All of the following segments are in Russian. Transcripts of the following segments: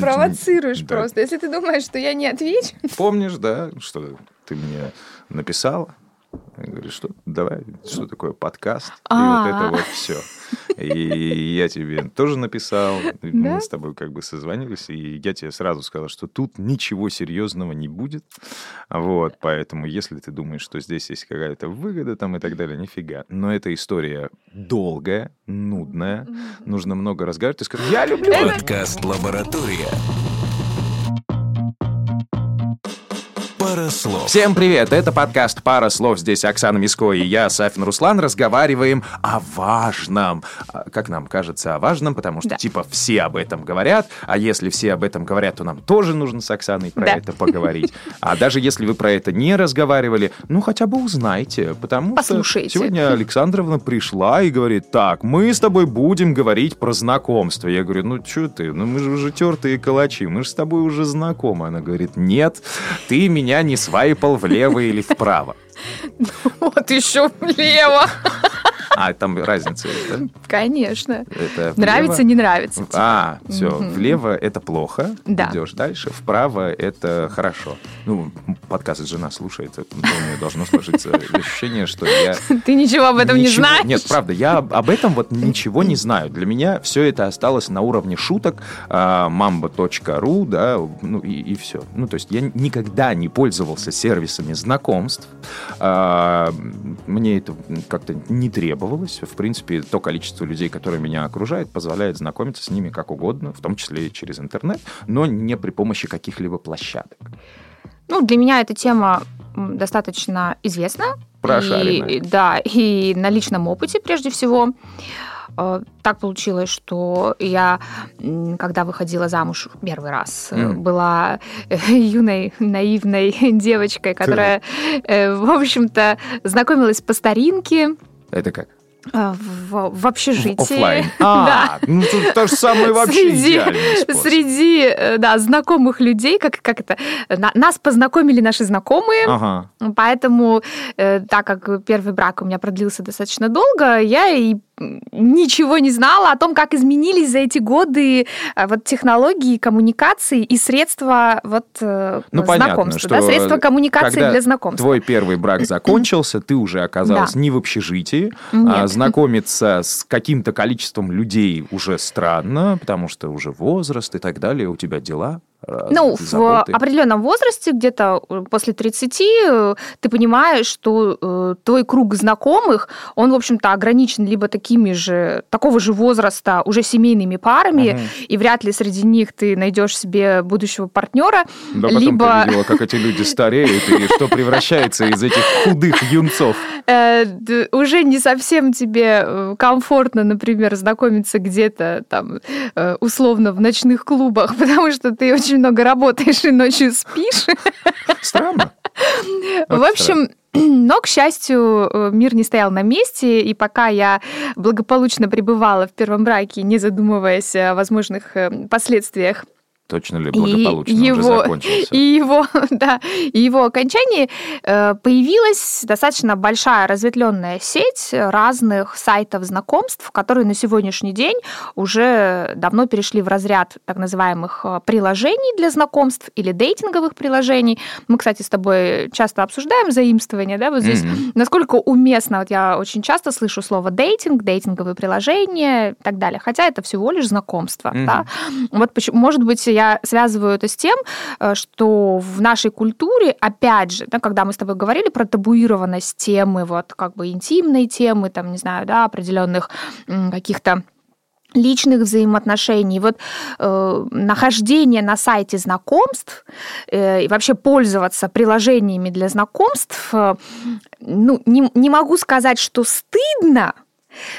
Провоцируешь Да. просто. Если ты думаешь, что я не отвечу. Помнишь, да, что ты мне написала? Я говорю, что давай, что такое подкаст? И вот это А. вот все. И я тебе тоже написал, мы с тобой как бы созвонились, и я тебе сразу сказал, что тут ничего серьезного не будет. Вот, поэтому если ты думаешь, что здесь есть какая-то выгода там и так далее, нифига. Но эта история долгая, нудная, нужно много разговаривать. Ты скажешь, я люблю. Подкаст «Лаборатория». Пара слов. Всем привет! Это подкаст «Пара слов». Здесь Оксана Миско и я, Сафин Руслан, разговариваем о важном. А, Как нам кажется, о важном, потому что, Да. типа, все об этом говорят, а если все об этом говорят, то нам тоже нужно с Оксаной про Да. это поговорить. А даже если вы про это не разговаривали, ну, хотя бы узнайте, потому Послушайте. что сегодня Александровна пришла и говорит, так, мы с тобой будем говорить про знакомство. Я говорю, ну, что ты, ну, мы же уже тертые калачи, мы же с тобой уже знакомы. Она говорит, нет, ты меня не свайпал влево или вправо. Вот еще влево. А, там разница есть, да? Конечно. Это Нравится, не нравится. тебе. А, все, Мгм. влево это плохо, Да. идешь дальше, вправо это хорошо. Ну, подкаст жена слушает, это, нее должно сложиться ощущение, что я Ты ничего об этом не Ничего- знаешь? Нет, правда, я об этом вот ничего не знаю. Для меня все это осталось на уровне шуток, а, mamba.ru, да, ну и, все. Ну, то есть я никогда не пользовался сервисами знакомств. А, Мне это как-то не требовалось. В принципе, то количество людей, которые меня окружают, позволяет знакомиться с ними как угодно, в том числе и через интернет, но не при помощи каких-либо площадок. Ну, для меня эта тема достаточно известна. Прошарена. И, да, и на личном опыте прежде всего. Э, Так получилось, что я, когда выходила замуж первый раз, М. была э, юной, наивной девочкой, которая, э, в общем-то, знакомилась по старинке Это как? Э, в, в общежитии. Оффлайн. Да. А, ну тут то же самое вообще Среди-. Среди, э, да, знакомых людей, как, как это, на- нас познакомили наши знакомые, Ага. Поэтому, э, так как первый брак у меня продлился достаточно долго, я и ничего не знала о том, как изменились за эти годы э, вот технологии коммуникации и средства вот э, Ну, понятно, знакомства, что да, средства коммуникации когда для знакомства. Твой первый брак закончился, ты уже оказалась не в общежитии. Нет. а знакомиться с каким-то количеством людей уже странно, потому что уже возраст и так далее, у тебя дела. Ну, в определенном возрасте, где-то э, после 30, э, ты понимаешь, что э, твой круг знакомых, он, в общем-то, ограничен либо такими же, такого же возраста, уже семейными парами, Мгм. и вряд ли среди них ты найдешь себе будущего партнера, Да потом либо ты видела, как эти люди стареют, и что превращается из этих худых юнцов. Э, уже не совсем тебе э, комфортно, например, знакомиться где-то там э, условно в ночных клубах, потому что ты очень много работаешь и ночью спишь. Странно. В общем, но, к счастью, э, мир не стоял на месте, и пока я благополучно пребывала в первом браке, не задумываясь о возможных э, последствиях Точно ли и благополучно уже его, закончился? и его, да, и его окончании э, появилась достаточно большая разветвленная сеть разных сайтов знакомств, которые на сегодняшний день уже давно перешли в разряд так называемых э, приложений для знакомств или дейтинговых приложений. Мы, кстати, с тобой часто обсуждаем заимствование, да, вот здесь Мгм. насколько уместно, вот я очень часто слышу слово дейтинг, дейтинговые приложения и так далее, хотя это всего лишь знакомство, Мгм. да. Вот почему, может быть, я связываю это с тем, э, что в нашей культуре, опять же, да, когда мы с тобой говорили про табуированность темы, вот как бы интимной темы, там, не знаю, да, определенных каких-то личных взаимоотношений. Вот э, нахождение на сайте знакомств э, и вообще пользоваться приложениями для знакомств, э, ну, не, не могу сказать, что стыдно,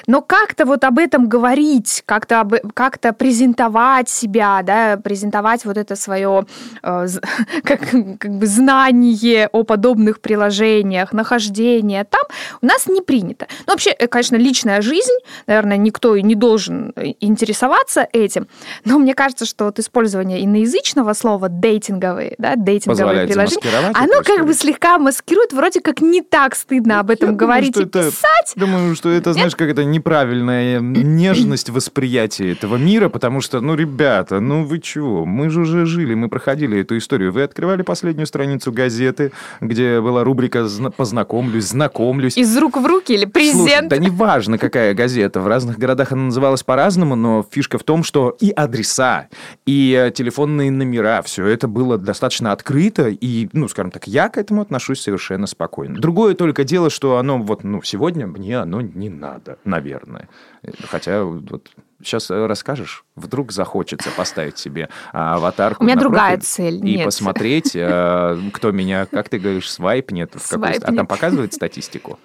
но как-то вот об этом говорить, как-то об- как-то презентовать себя, да, презентовать вот это свое э, как, как бы знание о подобных приложениях, нахождение там у нас не принято. Ну, вообще, э, конечно, личная жизнь, наверное, никто и не должен э, интересоваться этим, но мне кажется, что вот использование иноязычного слова дейтинговые, да, дейтинговые Позволяет приложения, оно как бы слегка маскирует, вроде как не так стыдно об этом Ну, Я думаю, говорить что и это- писать. Думаю, что это, знаешь, как какая-то неправильная нежность восприятия этого мира, потому что, ну, ребята, ну вы чего? Мы же уже жили, мы проходили эту историю. Вы открывали последнюю страницу газеты, где была рубрика «Зна- «Познакомлюсь», «Знакомлюсь». Из рук в руки или презент? Слушай, да неважно, какая газета. В разных городах она называлась по-разному, но фишка в том, что и адреса, и э, телефонные номера, все это было достаточно открыто, и, ну, скажем так, я к этому отношусь совершенно спокойно. Другое только дело, что оно вот, ну, сегодня мне оно не надо, наверное. Э, Хотя вот сейчас расскажешь, вдруг захочется поставить себе а, аватарку У меня другая цель, и нет. посмотреть, э, кто меня, как ты говоришь, свайпнет, какую- Свайпнет. а там показывает статистику?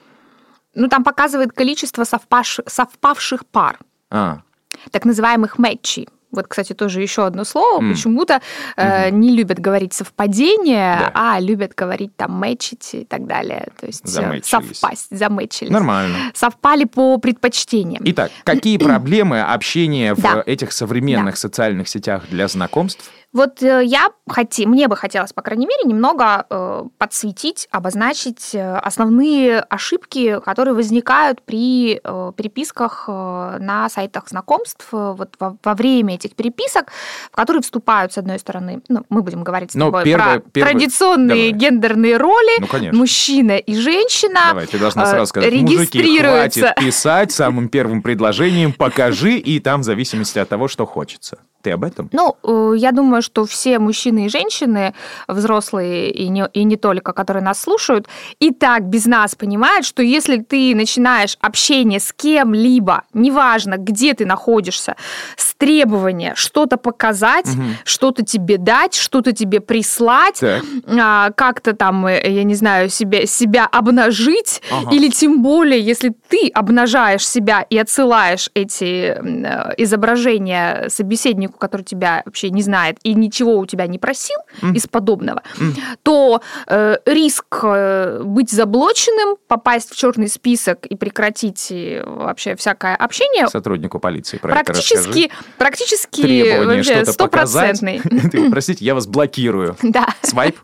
Ну, там показывает количество совпаш- совпавших пар, А, так называемых мэтчей. Вот, кстати, тоже еще одно слово. М. Почему-то э, не любят говорить совпадение, Да. а любят говорить там мэчить и так далее. То есть э, совпасть, замэчились. нормально. Совпали по предпочтениям. Итак, какие проблемы общения в Да. этих современных социальных сетях для знакомств? Вот э, я хоти, мне бы хотелось, по крайней мере, немного э, подсветить, обозначить э, основные ошибки, которые возникают при э, переписках э, на сайтах знакомств вот во, во время этих переписок, в которые вступают, с одной стороны, ну, мы будем говорить с Ну, тобой первое- про первое- традиционные давай. гендерные роли, Ну, конечно. мужчина и женщина. Давай, ты должна э, сразу сказать, мужики, хватит писать самым первым предложением, покажи, и там в зависимости от того, что хочется. Ты об этом? Ну, э, я думаю, что все мужчины и женщины, взрослые и не, и не только, которые нас слушают, и так без нас понимают, что если ты начинаешь общение с кем-либо, неважно, где ты находишься, с требования что-то показать, Мгм. что-то тебе дать, что-то тебе прислать, Так. а, как-то там, э, я не знаю, себя, себя обнажить, Ага. или тем более, если ты обнажаешь себя и отсылаешь эти э, изображения собеседнику, который тебя вообще не знает и ничего у тебя не просил Мгм. из подобного, Мгм. то э, риск э, быть заблоченным, попасть в черный список и прекратить э, вообще всякое общение Сотруднику полиции про практически, практически вообще показать. стопроцентный. Простите, я вас блокирую. Да. Свайп?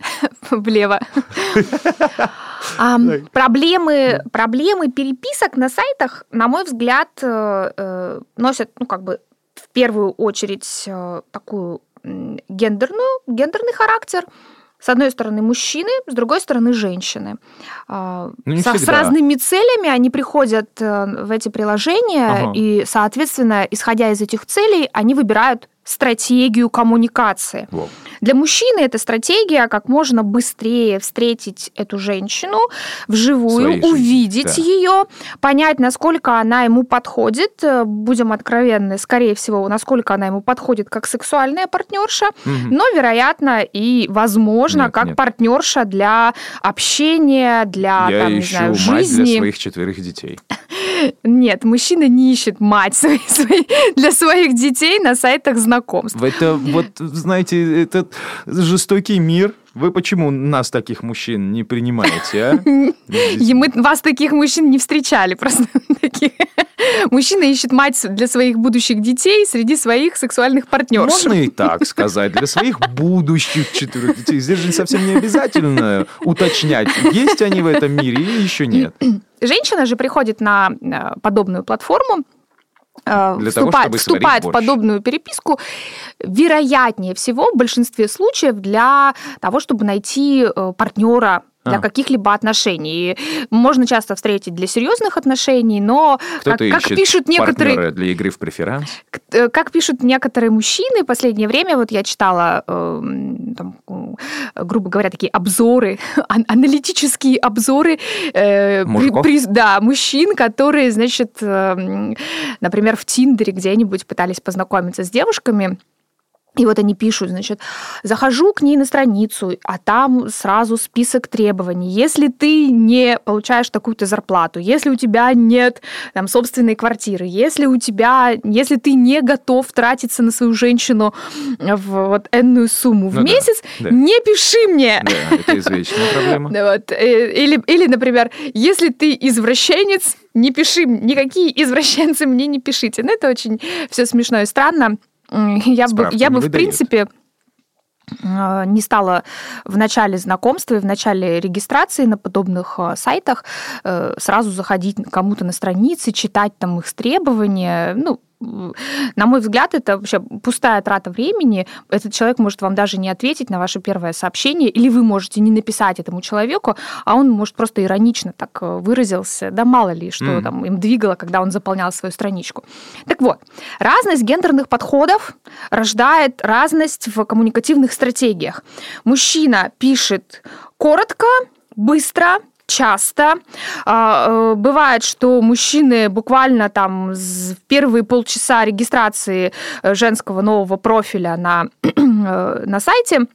влево. Проблемы, проблемы переписок на сайтах, на мой взгляд, э, э, носят, ну, как бы, в первую очередь э, такую гендерную, гендерный характер. С одной стороны мужчины, с другой стороны женщины. А, Ну, с всегда. разными целями они приходят э, в эти приложения, Ага. и, соответственно, исходя из этих целей, они выбирают стратегию коммуникации. Во. Для мужчины это стратегия как можно быстрее встретить эту женщину вживую, Своей жизни, увидеть да. ее, понять, насколько она ему подходит. Э, Будем откровенны, скорее всего, насколько она ему подходит как сексуальная партнерша, Мгм. но, вероятно, и, возможно, Нет, как нет. партнерша для общения, для Я там, не ищу знаю, мать для жизни. своих четверых детей. Нет, мужчина не ищет мать своей- своей- для своих детей на сайтах знакомств. Это вот, знаете, это жестокий мир. Вы почему нас, таких мужчин, не принимаете, а? И мы вас таких мужчин не встречали просто. Мужчина ищет мать для своих будущих детей среди своих сексуальных партнерш. Можно и так сказать, для своих будущих четырех детей. Здесь же совсем не обязательно уточнять, есть они в этом мире или еще нет. Женщина же приходит на э, подобную платформу, Для того, вступает, чтобы вступает в подобную переписку, вероятнее всего, в большинстве случаев, для того, чтобы найти э, партнера для А. каких-либо отношений. Можно часто встретить для серьезных отношений, но как, как пишут некоторые, для игры в преферанс. Э, Как пишут некоторые мужчины в последнее время, вот я читала, эм, там, э, грубо говоря, такие обзоры, ан- аналитические обзоры, э, при- да, мужчин, которые, значит, эм, например, в Тиндере где-нибудь пытались познакомиться с девушками, и вот они пишут, значит, захожу к ней на страницу, а там сразу список требований. Если ты не получаешь такую-то зарплату, если у тебя нет там, собственной квартиры, если у тебя, если ты не готов тратиться на свою женщину в вот энную сумму в Ну да, месяц, да. не пиши мне. Да, это извечная проблема. Да, Вот. э, Или, или, например, если ты извращенец, не пиши, никакие извращенцы мне не пишите. Ну, это очень все смешно и странно. Я бы, я бы в принципе, э, не стала в начале знакомства и в начале регистрации на подобных э, сайтах э, сразу заходить кому-то на страницы, читать там их требования. Ну, на мой взгляд, это вообще пустая трата времени. Этот человек может вам даже не ответить на ваше первое сообщение, или вы можете не написать этому человеку, а он, может, просто иронично так э, выразился. Да мало ли, что mm. там им двигало, когда он заполнял свою страничку. Так вот, разность гендерных подходов рождает разность в коммуникативных стратегиях. Мужчина пишет коротко, быстро, часто. А, э, бывает, что мужчины буквально там в первые полчаса регистрации э, женского нового профиля на, э, на сайте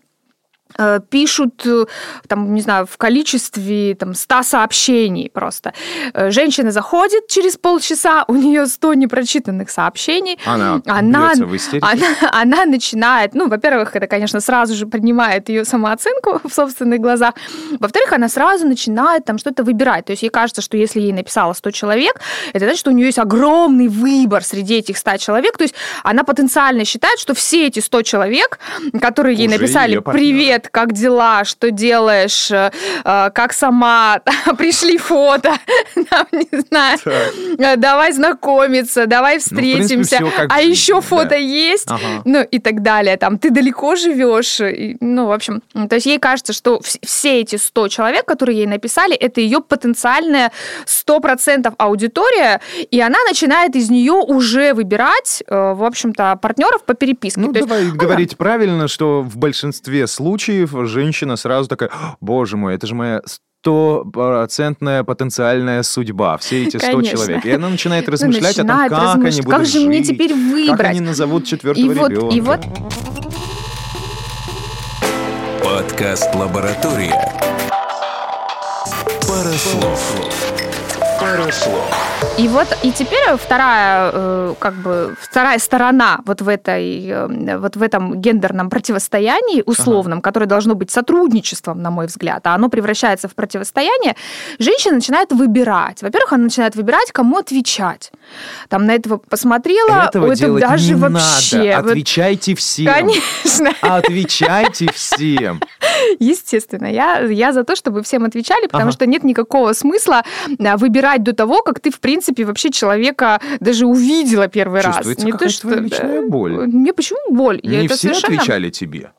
пишут, э, там, не знаю, в количестве там, 100 сообщений просто. Э, женщина заходит через полчаса, у нее 100 непрочитанных сообщений. Она, она, она, она начинает, ну, во-первых, это, конечно, сразу же поднимает ее самооценку в собственных глазах. Во-вторых, она сразу начинает там что-то выбирать. То есть ей кажется, что если ей написало 100 человек, это значит, что у нее есть огромный выбор среди этих 100 человек. То есть она потенциально считает, что все эти 100 человек, которые ей Уже написали «Привет, привет, как дела, что делаешь, э, э, как сама, пришли фото, не знаю, э, давай знакомиться, давай встретимся, ну, принципе, а еще да. фото есть, ага. ну и так далее, там, ты далеко живешь, ну, в общем, то есть ей кажется, что все эти 100 человек, которые ей написали, это ее потенциальная 100% аудитория, и она начинает из нее уже выбирать, в общем-то, партнеров по переписке. Ну, то давай есть, говорить она... правильно, что в большинстве случаев случаев женщина сразу такая, боже мой, это же моя стопроцентная потенциальная судьба, все эти сто человек. И она начинает ну, размышлять ну, начинает о том, как размыш... они будут Как же жить, мне теперь выбрать? Как они назовут четвертого и ребенка. Вот, и вот... Подкаст «Лаборатория». Пара слов. Слов. И вот и теперь вторая, э, как бы вторая сторона вот в этой, э, вот в этом гендерном противостоянии условном, ага. которое должно быть сотрудничеством, на мой взгляд, а оно превращается в противостояние, женщина начинает выбирать. Во-первых, она начинает выбирать, кому отвечать. Там на этого посмотрела, этого это даже не вообще. Надо. Отвечайте всем. Конечно. Отвечайте всем. Естественно, я, я за то, чтобы всем отвечали, потому ага. что нет никакого смысла а, выбирать до того, как ты, в принципе, вообще человека даже увидела первый раз. Не то, что личная боль. Не почему боль? Не я все совершенно... отвечали тебе.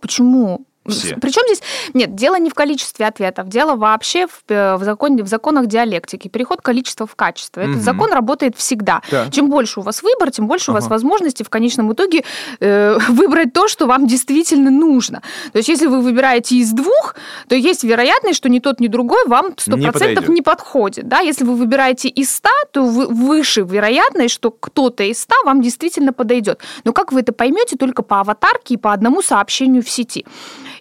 Почему? Все. Причем здесь, нет, дело не в количестве ответов, дело вообще в, э, в, законе, в законах диалектики. Переход количества в качество. Этот угу. закон работает всегда. Да. Чем больше у вас выбор, тем больше ага. у вас возможности в конечном итоге э, выбрать то, что вам действительно нужно. То есть, если вы выбираете из двух, то есть вероятность, что ни тот, ни другой вам 100% не, подойдет. не подходит. Да? Если вы выбираете из 100, то вы, выше вероятность, что кто-то из 100 вам действительно подойдет. Но как вы это поймете только по аватарке и по одному сообщению в сети?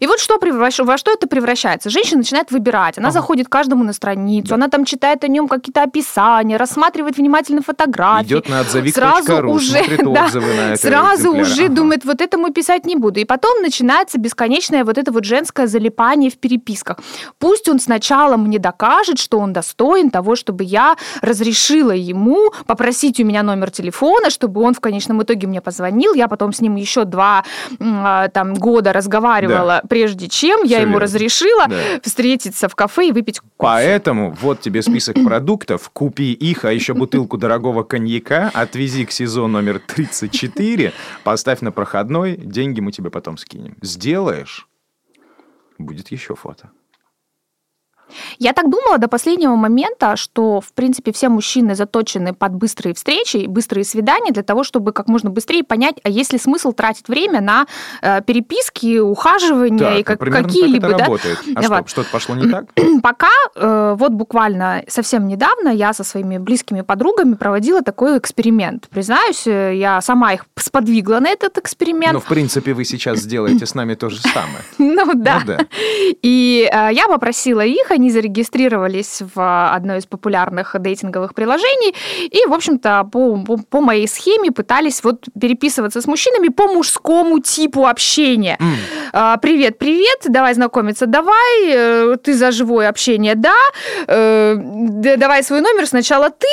И вот что превращ... во что это превращается? Женщина начинает выбирать. Она ага. заходит каждому на страницу, да. она там читает о нем какие-то описания, рассматривает внимательно фотографии. Идет на отзывик. Сразу уже, да, на сразу уже ага. думает, вот этому писать не буду. И потом начинается бесконечное вот это вот женское залипание в переписках. Пусть он сначала мне докажет, что он достоин того, чтобы я разрешила ему попросить у меня номер телефона, чтобы он в конечном итоге мне позвонил. Я потом с ним еще два а, там, года разговаривала, да прежде чем я ему разрешила да. встретиться в кафе и выпить кофе. Поэтому вот тебе список продуктов, купи их, а еще бутылку дорогого коньяка, отвези к сезон номер 34, поставь на проходной, деньги мы тебе потом скинем. Сделаешь, будет еще фото. Я так думала до последнего момента, что, в принципе, все мужчины заточены под быстрые встречи, быстрые свидания для того, чтобы как можно быстрее понять, а есть ли смысл тратить время на э, переписки, ухаживания так, и как, какие-либо... Так это да? работает. А вот. что, что-то пошло не так? Пока, э, вот буквально совсем недавно я со своими близкими подругами проводила такой эксперимент. Признаюсь, э, я сама их сподвигла на этот эксперимент. Ну, в принципе, вы сейчас сделаете с нами то же самое. Ну да. Ну и э, я попросила их, они зарегистрировались в одной из популярных дейтинговых приложений и, в общем-то, по, по, по моей схеме пытались вот переписываться с мужчинами по мужскому типу общения. а, привет, привет, давай знакомиться, давай, э, ты за живое общение, да, э, давай свой номер, сначала ты,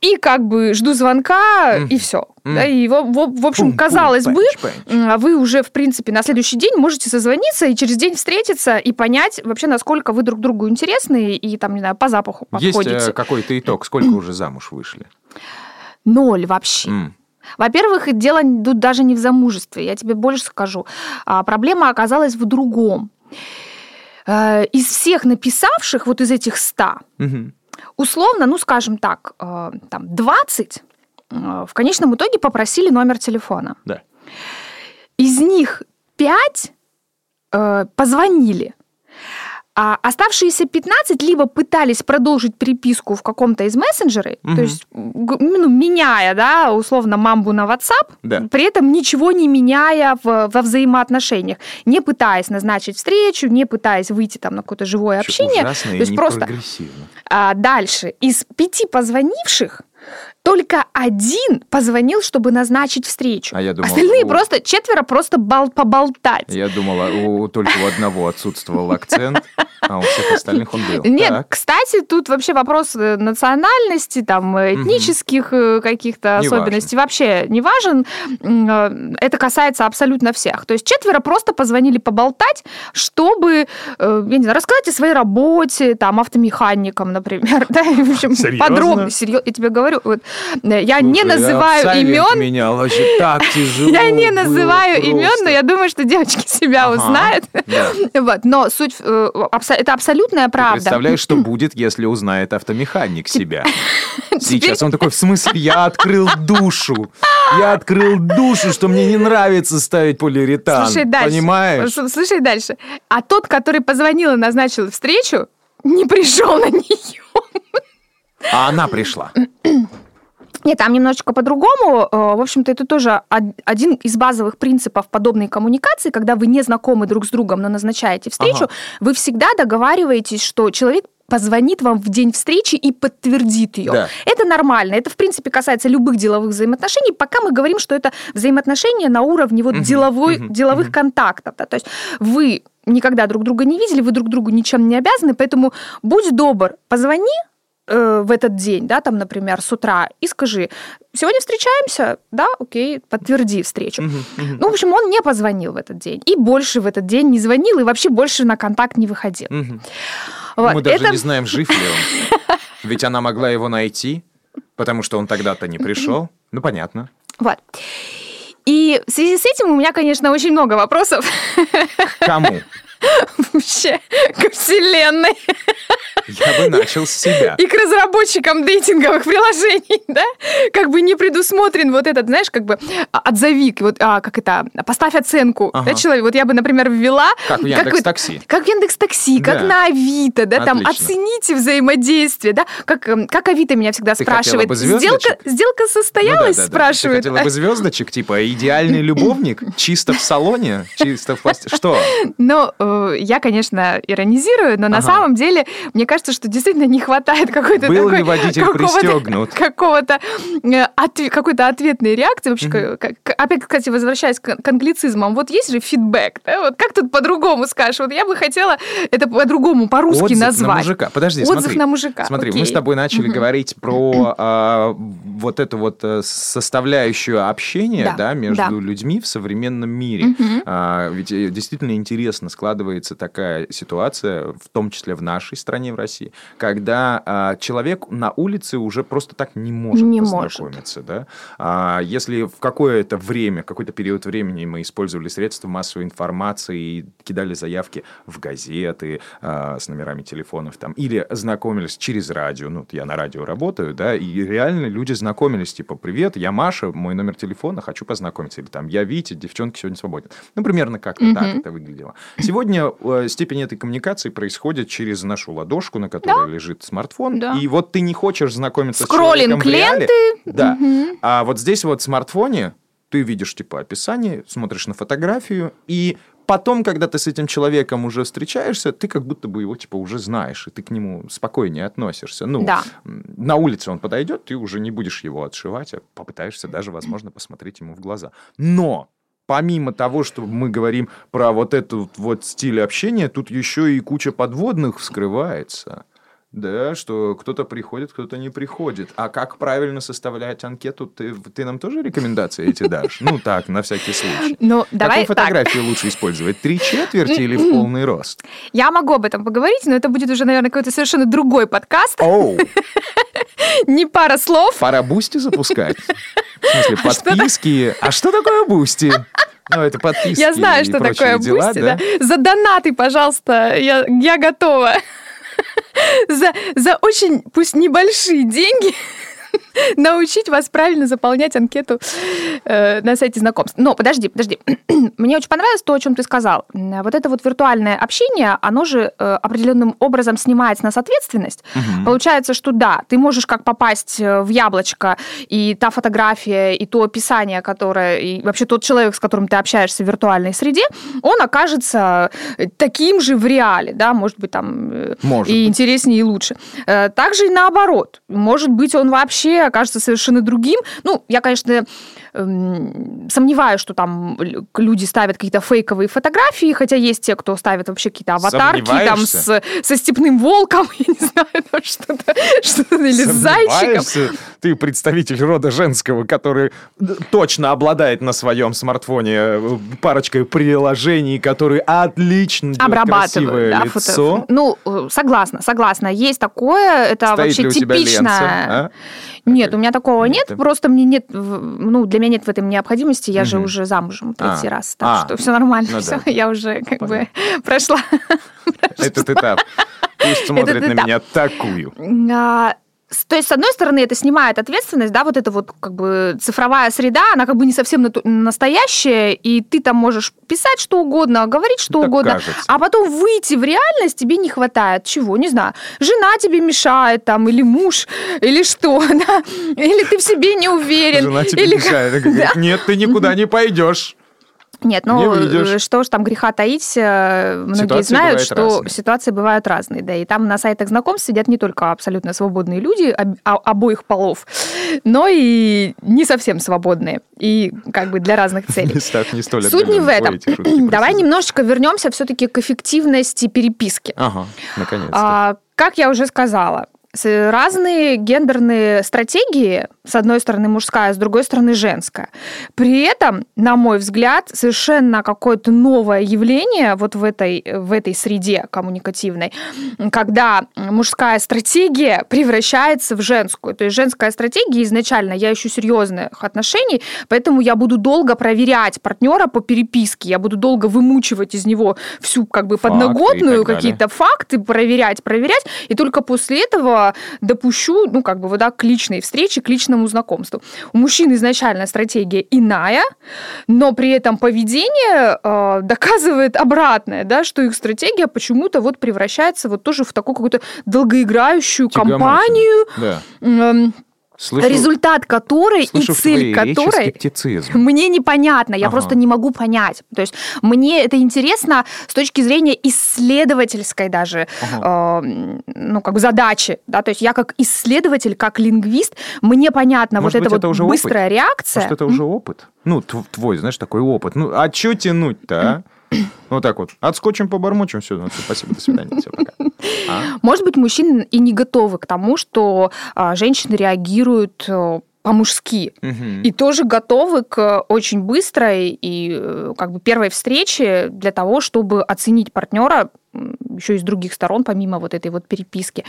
и как бы жду звонка, Мгм. и все. Мгм. Да, и, в, в- в общем, Пум-пум, казалось бы, пэнч-пэнч. м, а вы уже, в принципе, на следующий день можете созвониться и через день встретиться и понять вообще, насколько вы друг другу интересны и, там, не знаю, по запаху Есть подходите. э, какой-то итог? Сколько уже замуж вышли? Ноль вообще. М. Во-первых, дело тут даже не в замужестве, я тебе больше скажу. А, проблема оказалась в другом. Э, Из всех написавших, вот из этих 100, Мгм. условно, ну, скажем так, э, там 20 э, в конечном итоге попросили номер телефона. Да. Из них 5 позвонили. А оставшиеся 15 либо пытались продолжить переписку в каком-то из мессенджеров, Мгм. то есть ну, меняя, да, условно, мамбу на WhatsApp, Да. при этом ничего не меняя в- во взаимоотношениях, не пытаясь назначить встречу, не пытаясь выйти там на какое-то живое общение. Ужасно то и есть просто непрогрессивно. а, дальше. Из пяти позвонивших только один позвонил, чтобы назначить встречу. А я думал, Остальные у- просто, четверо просто бал- поболтать. Я думала, у, только у одного отсутствовал акцент, а у всех остальных он был. Нет, Так. кстати, тут вообще вопрос э, национальности, там, этнических э, каких-то Не особенностей вообще не важен. Э, Это касается абсолютно всех. То есть четверо просто позвонили поболтать, чтобы, я не знаю, рассказать о своей работе, там, автомеханикам, например. Да, в общем, Серьезно? подробно. Серьезно, я тебе говорю, вот, э, я не Слушай, называю абсолют имен, меня вообще так тяжело я не называю имен, просто. но я думаю, что девочки себя Ага, узнают. да. Вот. Но суть, э, это абсолютная Ты правда. представляешь, что будет, если узнает автомеханик себя? Сейчас он такой, в смысле, я открыл душу. Я открыл душу, что мне не нравится ставить полиуретан. Слушай дальше. Понимаешь? Слушай дальше. А тот, который позвонил и назначил встречу, не пришел на нее. А она пришла. Нет, там немножечко по-другому. Э, В общем-то, это тоже од- один из базовых принципов подобной коммуникации, когда вы не знакомы друг с другом, но назначаете встречу, Ага. вы всегда договариваетесь, что человек позвонит вам в день встречи и подтвердит ее. Да. Это нормально. Это, в принципе, касается любых деловых взаимоотношений, пока мы говорим, что это взаимоотношения на уровне вот Мгм, деловой, мгм, деловых мгм. контактов. да. То есть вы никогда друг друга не видели, вы друг другу ничем не обязаны, поэтому будь добр, позвони в этот день, да, там, например, с утра, и скажи, сегодня встречаемся, да, окей, подтверди встречу. Мгм. Ну, в общем, он не позвонил в этот день, и больше в этот день не звонил, и вообще больше на контакт не выходил. Мгм. Вот. Мы даже Это- не знаем, жив ли он. Ведь она могла его найти, потому что он тогда-то не пришел. Ну, понятно. Вот. И в связи с этим у меня, конечно, очень много вопросов Кому? вообще к вселенной Я бы начал с себя. и к разработчикам дейтинговых приложений, да? Как бы не предусмотрен вот этот, знаешь, как бы а, отзови, вот а, как это, поставь оценку, Ага. да, человек. Вот я бы, например, ввела... Как в Яндекс.Такси. Как в Яндекс Такси, как Да. на Авито, да, там Отлично. оцените взаимодействие, да, как, эм, как Авито меня всегда Ты спрашивает. бы Сделка, сделка Ну да, состоялась, да, да. спрашивает. Ты хотела бы звездочек, типа идеальный любовник, чисто в салоне, чисто в. Что? Ну, я, конечно, иронизирую, но на Ага. самом деле мне кажется, что действительно не хватает какой-то Был такой... ли водитель какого-то- пристегнут? Какого-то э, отве- какой-то ответной реакции. Вообще, Мгм. как- опять, кстати, возвращаясь к, к англицизмам, вот есть же фидбэк, да? Вот как тут по-другому скажешь? Вот я бы хотела это по-другому, по-русски Отзыв назвать. на мужика. Подожди, Отзыв смотри. на мужика. Смотри, окей. мы с тобой начали Мгм. говорить про а, вот эту вот э, составляющую общения, Да, да, между да. людьми в современном мире. Мгм. А, ведь э, действительно интересно складывается такая ситуация, в том числе в нашей стране, в России, когда а, человек на улице уже просто так не может Не может. познакомиться. Да? А, если в какое-то время, какой-то период времени мы использовали средства массовой информации и кидали заявки в газеты а, с номерами телефонов там, или знакомились через радио, ну, я на радио работаю, да, и реально люди знакомились, типа, привет, я Маша, мой номер телефона, хочу познакомиться, или там, я Витя, девчонки сегодня свободен. Ну, примерно как-то так Мгм. это выглядело. Сегодня э, степень этой коммуникации происходит через нашу ладошку, на которой лежит смартфон, Да. и вот ты не хочешь знакомиться Скроллинг с человеком в реале. Да. Мгм. А вот здесь вот в смартфоне ты видишь типа описание, смотришь на фотографию, и потом, когда ты с этим человеком уже встречаешься, ты как будто бы его типа уже знаешь, и ты к нему спокойнее относишься. Ну, Да. на улице он подойдет, ты уже не будешь его отшивать, а попытаешься даже, возможно, посмотреть ему в глаза. Но помимо того, что мы говорим про вот этот вот стиль общения, тут еще и куча подводных вскрывается. Да, что кто-то приходит, кто-то не приходит. А как правильно составлять анкету, ты, ты нам тоже рекомендации эти дашь? Ну так, на всякий случай. Ну, давай Какую фотографию лучше использовать? Три четверти или в полный рост? Я могу об этом поговорить, но это будет уже, наверное, какой-то совершенно другой подкаст. Оу, Не пара слов. пора Boosty запускать. В смысле, подписки. А что такое Boosty? Ну, это подписки Я знаю, что такое дела, Boosty, да? За донаты, пожалуйста, я, я готова. За, за очень, пусть небольшие деньги, научить вас правильно заполнять анкету э, на сайте знакомств. Но подожди, подожди. Мне очень понравилось то, о чем ты сказал. Вот это вот виртуальное общение, оно же э, определенным образом снимает с нас ответственность. Получается, что да, ты можешь как попасть э, в яблочко, и та фотография, и то описание, которое, и вообще тот человек, с которым ты общаешься в виртуальной среде, он окажется э, таким же в реале, да, может быть, там э, Может и быть. интереснее, и лучше. Также и наоборот. Может быть, он вообще окажется совершенно другим. Ну, я, конечно, эм, сомневаюсь, что там люди ставят какие-то фейковые фотографии, хотя есть те, кто ставит вообще какие-то аватарки там с, со степным волком, я не знаю, там что-то, что-то или с зайчиком. Ты представитель рода женского, который точно обладает на своем смартфоне э, парочкой приложений, которые отлично Обрабатывают, да, лицо. фото- Ну, э, согласна, согласна. Есть такое, это Стоит вообще ли у тебя типично. ленца, а? Нет, у меня такого Нет, нет, просто мне нет, ну, для меня нет в этом необходимости, я же Мгм. уже замужем третий А, раз, так а. что все нормально, Ну все, да. я уже как Понятно. бы прошла. Этот этап. Пусть смотрит на меня такую. То есть, с одной стороны, это снимает ответственность, да, вот эта вот как бы цифровая среда, она как бы не совсем настоящая, и ты там можешь писать что угодно, говорить что Так угодно, кажется. а потом выйти в реальность тебе не хватает. Чего? Не знаю. Жена тебе мешает там, или муж, или что, да? Или ты в себе не уверен. Жена тебе или мешает. Говорит. Нет, ты никуда не пойдешь. Нет, Не ну э, что ж там греха таить, э, многие Ситуации знают, что разные. ситуации бывают разные, да, и там на сайтах знакомств сидят не только абсолютно свободные люди об- а- обоих полов, но и не совсем свободные, и как бы для разных целей. местах не столь Суть не в этом. Шутки Давай немножечко вернемся все-таки к эффективности переписки. Ага, наконец-то. А, как я уже сказала, разные гендерные стратегии, с одной стороны мужская, с другой стороны женская. При этом, на мой взгляд, совершенно какое-то новое явление вот в этой, в этой среде коммуникативной, когда мужская стратегия превращается в женскую. То есть женская стратегия изначально я ищу серьезных отношений, поэтому я буду долго проверять партнера по переписке, я буду долго вымучивать из него всю как бы Факты подноготную, какие-то факты, проверять, проверять, и только после этого допущу, ну, как бы, вот, да, к личной встрече, к личному знакомству. У мужчин изначально стратегия иная, но при этом поведение э, доказывает обратное, да, что их стратегия почему-то вот превращается вот тоже в такую какую-то долгоиграющую Тягомотину. компанию, Да. эм, Слышу, результат которой и цель которой скептицизм. мне непонятно, я Ага. просто не могу понять. То есть мне это интересно с точки зрения исследовательской даже, э, ну, как бы задачи, да, то есть я как исследователь, как лингвист, мне понятно Может вот быть, эта это вот уже опыт? быстрая реакция. Может, это уже опыт? Ну, тв- твой, знаешь, такой опыт. Ну, а что тянуть-то, а? Вот так вот. Отскочим, побормочем, все, ну, всё, спасибо, до свидания, все, пока. А? Может быть, мужчины и не готовы к тому, что а, женщины реагируют э, по-мужски. Мгм. И тоже готовы к очень быстрой и э, как бы первой встрече для того, чтобы оценить партнера еще и с других сторон, помимо вот этой вот переписки.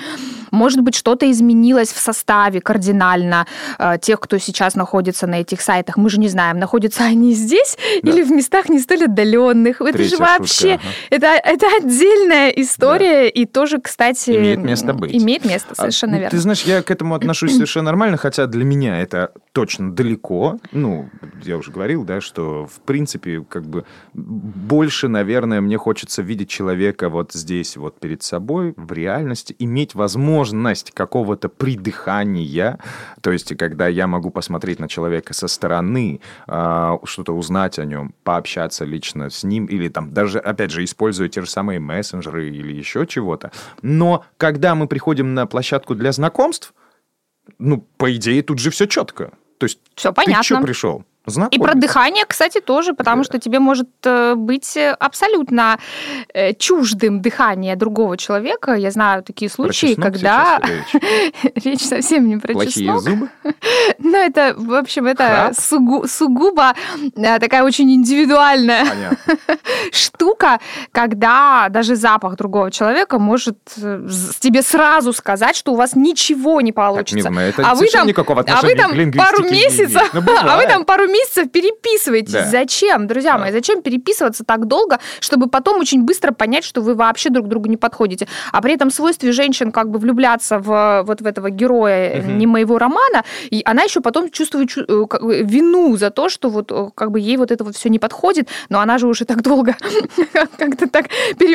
Может быть, что-то изменилось в составе кардинально э, тех, кто сейчас находится на этих сайтах. Мы же не знаем, находятся они здесь Да. или в местах не столь отдаленных. Это Третья же шутка, вообще, ага. это, это отдельная история, и тоже, кстати... Имеет место быть. Имеет место, А, совершенно ну, верно. Ты знаешь, я к этому отношусь совершенно нормально, хотя для меня это точно далеко. Ну, я уже говорил, да, что в принципе, как бы больше, наверное, мне хочется видеть человека вот здесь, вот перед собой, в реальности, иметь возможность какого-то придыхания, то есть когда я могу посмотреть на человека со стороны, а, что-то узнать о нем, пообщаться лично с ним, или там даже, опять же, используя те же самые мессенджеры или еще чего-то. Но когда мы приходим на площадку для знакомств, ну, по идее, тут же все четко. То есть Все ты что понятно. Пришел? И про дыхание, кстати, тоже, потому Да. что тебе может э, быть э, абсолютно э, чуждым дыхание другого человека. Я знаю такие случаи, когда речь. речь совсем не про Плохие чеснок. зубы? Но это, в общем, это сугу- сугубо такая очень индивидуальная Понятно. штука, когда даже запах другого человека может тебе сразу сказать, что у вас ничего не Так, получится. Милана, это А вы там- никакого а вы отношения там к лингвистике пару не месяцев. Ну, а вы там пару месяцев переписываетесь. Да. Зачем, друзья Да. мои, зачем переписываться так долго, чтобы потом очень быстро понять, что вы вообще друг другу не подходите. А при этом свойстве женщин как бы влюбляться в вот в этого героя Мгм. не моего романа, и она еще потом чувствует чу- э, вину за то, что вот э, как бы ей вот это вот все не подходит, но она же уже так долго как-то так,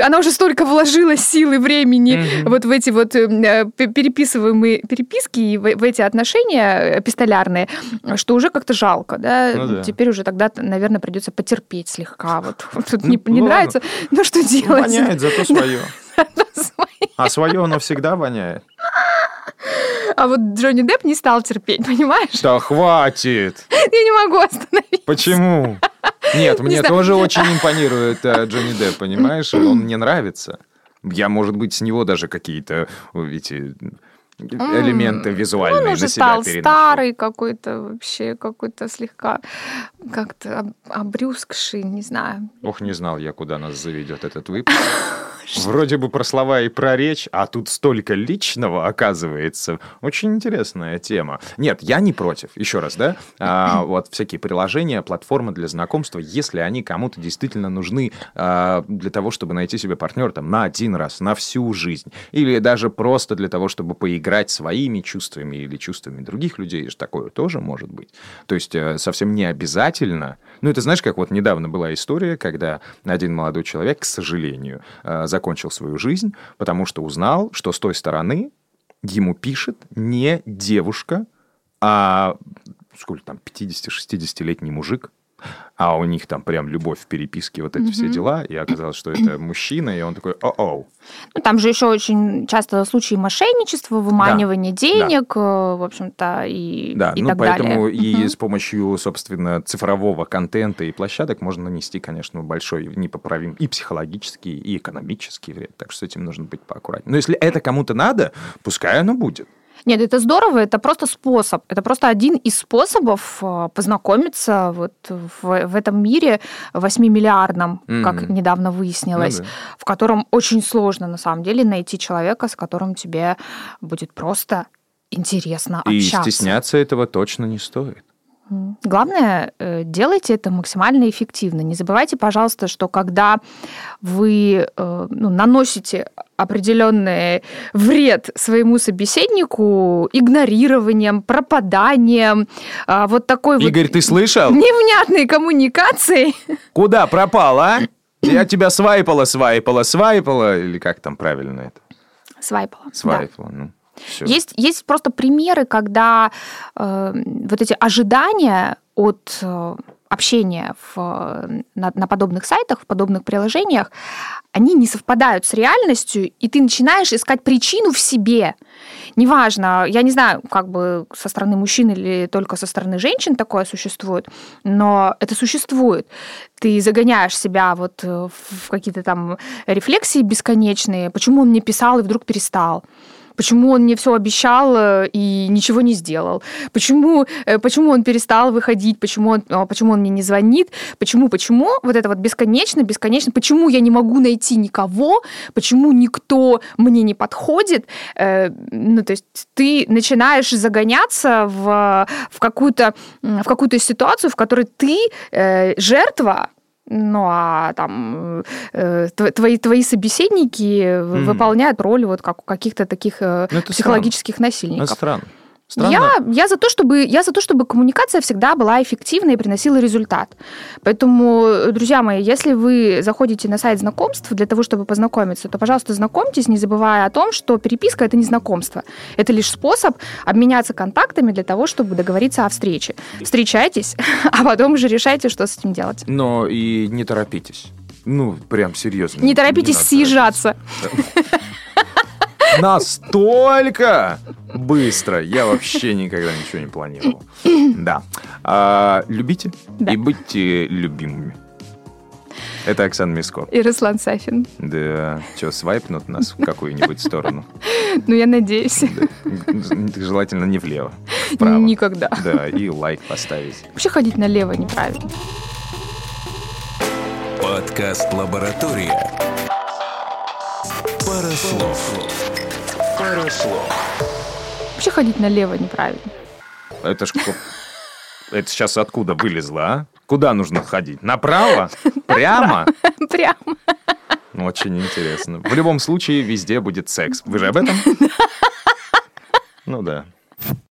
она уже столько вложила сил и времени вот в эти вот пе- переписываемые переписки и в, эти отношения эпистолярные, что уже как-то жалко, да? Ну да. Теперь уже тогда, наверное, придется потерпеть слегка. Вот, Вот тут Ну, не, не нравится, ну что делать? Воняет зато свое. А свое оно всегда воняет. А вот Джонни Депп не стал терпеть, понимаешь? Да хватит! Я не могу остановить. Почему? Нет, мне тоже очень импонирует э, Джонни Депп, понимаешь? Он мне нравится. Я, может быть, с него даже какие-то э, эти элементы визуальные Он на уже себя стал переношу. старый какой-то вообще, какой-то слегка как-то об- обрюзгший, не знаю. Ох, не знал я, куда нас заведет этот выпуск. Вроде бы про слова и про речь, а тут столько личного, оказывается. Очень интересная тема. Нет, я не против. Еще раз, да? А, вот всякие приложения, платформы для знакомства, если они кому-то действительно нужны а, для того, чтобы найти себе партнера там на один раз, на всю жизнь, или даже просто для того, чтобы поиграть своими чувствами или чувствами других людей, такое тоже может быть. То есть э, совсем не обязательно. Ну, это знаешь, как вот недавно была история, когда один молодой человек, к сожалению, э, закончил свою жизнь, потому что узнал, что с той стороны ему пишет не девушка, а сколько там, 50-60-летний мужик, а у них там прям любовь в переписке, вот эти все дела, и оказалось, что это мужчина, и он такой, о-оу. Ну, там же еще очень часто случаи мошенничества, выманивания денег, э, в общем-то, и, Да, и ну так поэтому далее. и Мгм. с помощью, собственно, цифрового контента и площадок можно нанести, конечно, большой непоправим и психологический, и экономический вред. Так что с этим нужно быть поаккуратнее. Но если это кому-то надо, пускай оно будет. Нет, это здорово, это просто способ. Это просто один из способов э, познакомиться вот в, в этом мире 8-миллиардном, как Мгм. недавно выяснилось, да. в котором очень сложно на самом деле найти человека, с которым тебе будет просто интересно И общаться. стесняться этого точно не стоит. Главное, э, делайте это максимально эффективно. Не забывайте, пожалуйста, что когда вы э, ну, наносите определенный вред своему собеседнику игнорированием, пропаданием, а, вот такой Игорь, вот ты слышал? невнятной коммуникацией, Куда пропал, а? Я тебя свайпала, свайпала, свайпала, или как там правильно это? свайпала. да. Свайпала, ну, все. Есть, есть просто примеры, когда э, вот эти ожидания от э, общения в, на, на подобных сайтах, в подобных приложениях, они не совпадают с реальностью, и ты начинаешь искать причину в себе. Неважно, я не знаю, как бы со стороны мужчин или только со стороны женщин такое существует, но это существует. Ты загоняешь себя вот э, в какие-то там рефлексии бесконечные, почему он мне писал и вдруг перестал. Почему он мне все обещал э, и ничего не сделал? Почему, э, почему он перестал выходить? Почему он, а, почему он мне не звонит? Почему, почему? Вот это вот бесконечно, бесконечно. Почему я не могу найти никого? Почему никто мне не подходит? Э, Ну, то есть ты начинаешь загоняться в, в какую-то в какую-то ситуацию, в которой ты жертва, ну а там э, тв- твои, твои собеседники Мгм. выполняют роль вот как у каких-то таких э, Ну, это психологических Это насильников. странно. Странно. Я, я, за то, чтобы, я за то, чтобы коммуникация всегда была эффективной и приносила результат. Поэтому, друзья мои, если вы заходите на сайт знакомств для того, чтобы познакомиться, то, пожалуйста, знакомьтесь, не забывая о том, что переписка – это не знакомство. Это лишь способ обменяться контактами для того, чтобы договориться о встрече. Встречайтесь, а потом уже решайте, что с этим делать. Но и не торопитесь. Ну, прям серьезно. Не торопитесь надо съезжаться. Настолько быстро. Я вообще никогда ничего не планировал. Да. А, любите Да. и будьте любимыми. Это Оксана Миско. И Руслан Сафин. Да. Что, свайпнут нас в какую-нибудь сторону? Ну, я надеюсь. Да. Желательно не влево. Вправо. Никогда. Да, и лайк поставить. Вообще ходить налево неправильно. Подкаст «Лаборатория». Пара слов. Пара слов. Вообще ходить налево неправильно. Это ж... Это сейчас откуда вылезло, а? Куда нужно ходить? Направо? Прямо? Прям. Очень интересно. В любом случае, везде будет секс. Вы же об этом? Ну да.